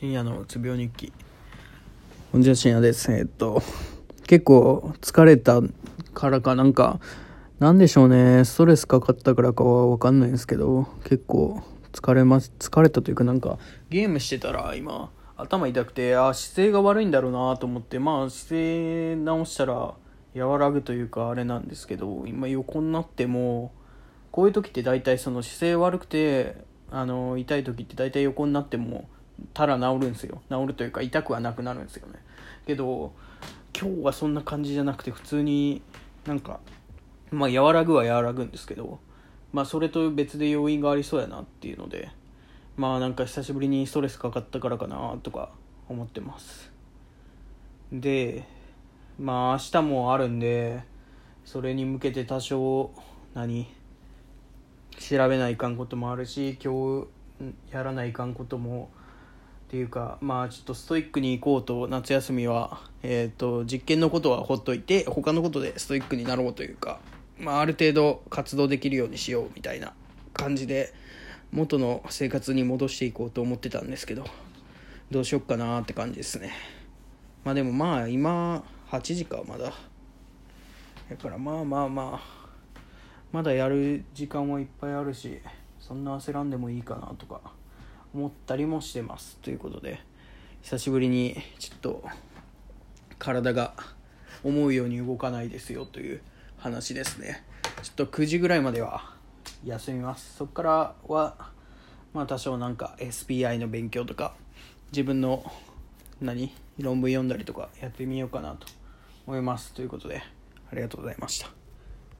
深夜のうつ病日記。こんにちは深夜です。えっと結構疲れたからかなんかなんでしょうね。ストレスかかったからかは分かんないんですけど結構疲れます疲れたというかなんかゲームしてたら今頭痛くてあ姿勢が悪いんだろうなと思ってまあ姿勢直したら和らぐというかあれなんですけど今横になってもこういう時って大体その姿勢悪くてあの痛い時って大体横になってもたら治るんですよ。治るというか痛くはなくなるんですよね。けど今日はそんな感じじゃなくて普通になんかまあ和らぐは和らぐんですけどまあそれと別で要因がありそうやなっていうのでまあなんか久しぶりにストレスかかったからかなとか思ってます。でまあ明日もあるんでそれに向けて多少何調べないかんこともあるし今日やらないかんこともっていうかまあちょっとストイックに行こうと夏休みは、えーと、実験のことはほっといて他のことでストイックになろうというか、まあ、ある程度活動できるようにしようみたいな感じで元の生活に戻していこうと思ってたんですけどどうしよっかなって感じですね。まあでもまあ今8時かまだ。だからまあまあまあまだやる時間はいっぱいあるしそんな焦らんでもいいかなとか。思ったりもしてますということで久しぶりにちょっと体が思うように動かないですよという話ですね。ちょっと9時ぐらいまでは休みます。そこからはまあ多少なんか SPI の勉強とか自分の何論文読んだりとかやってみようかなと思いますということでありがとうございました。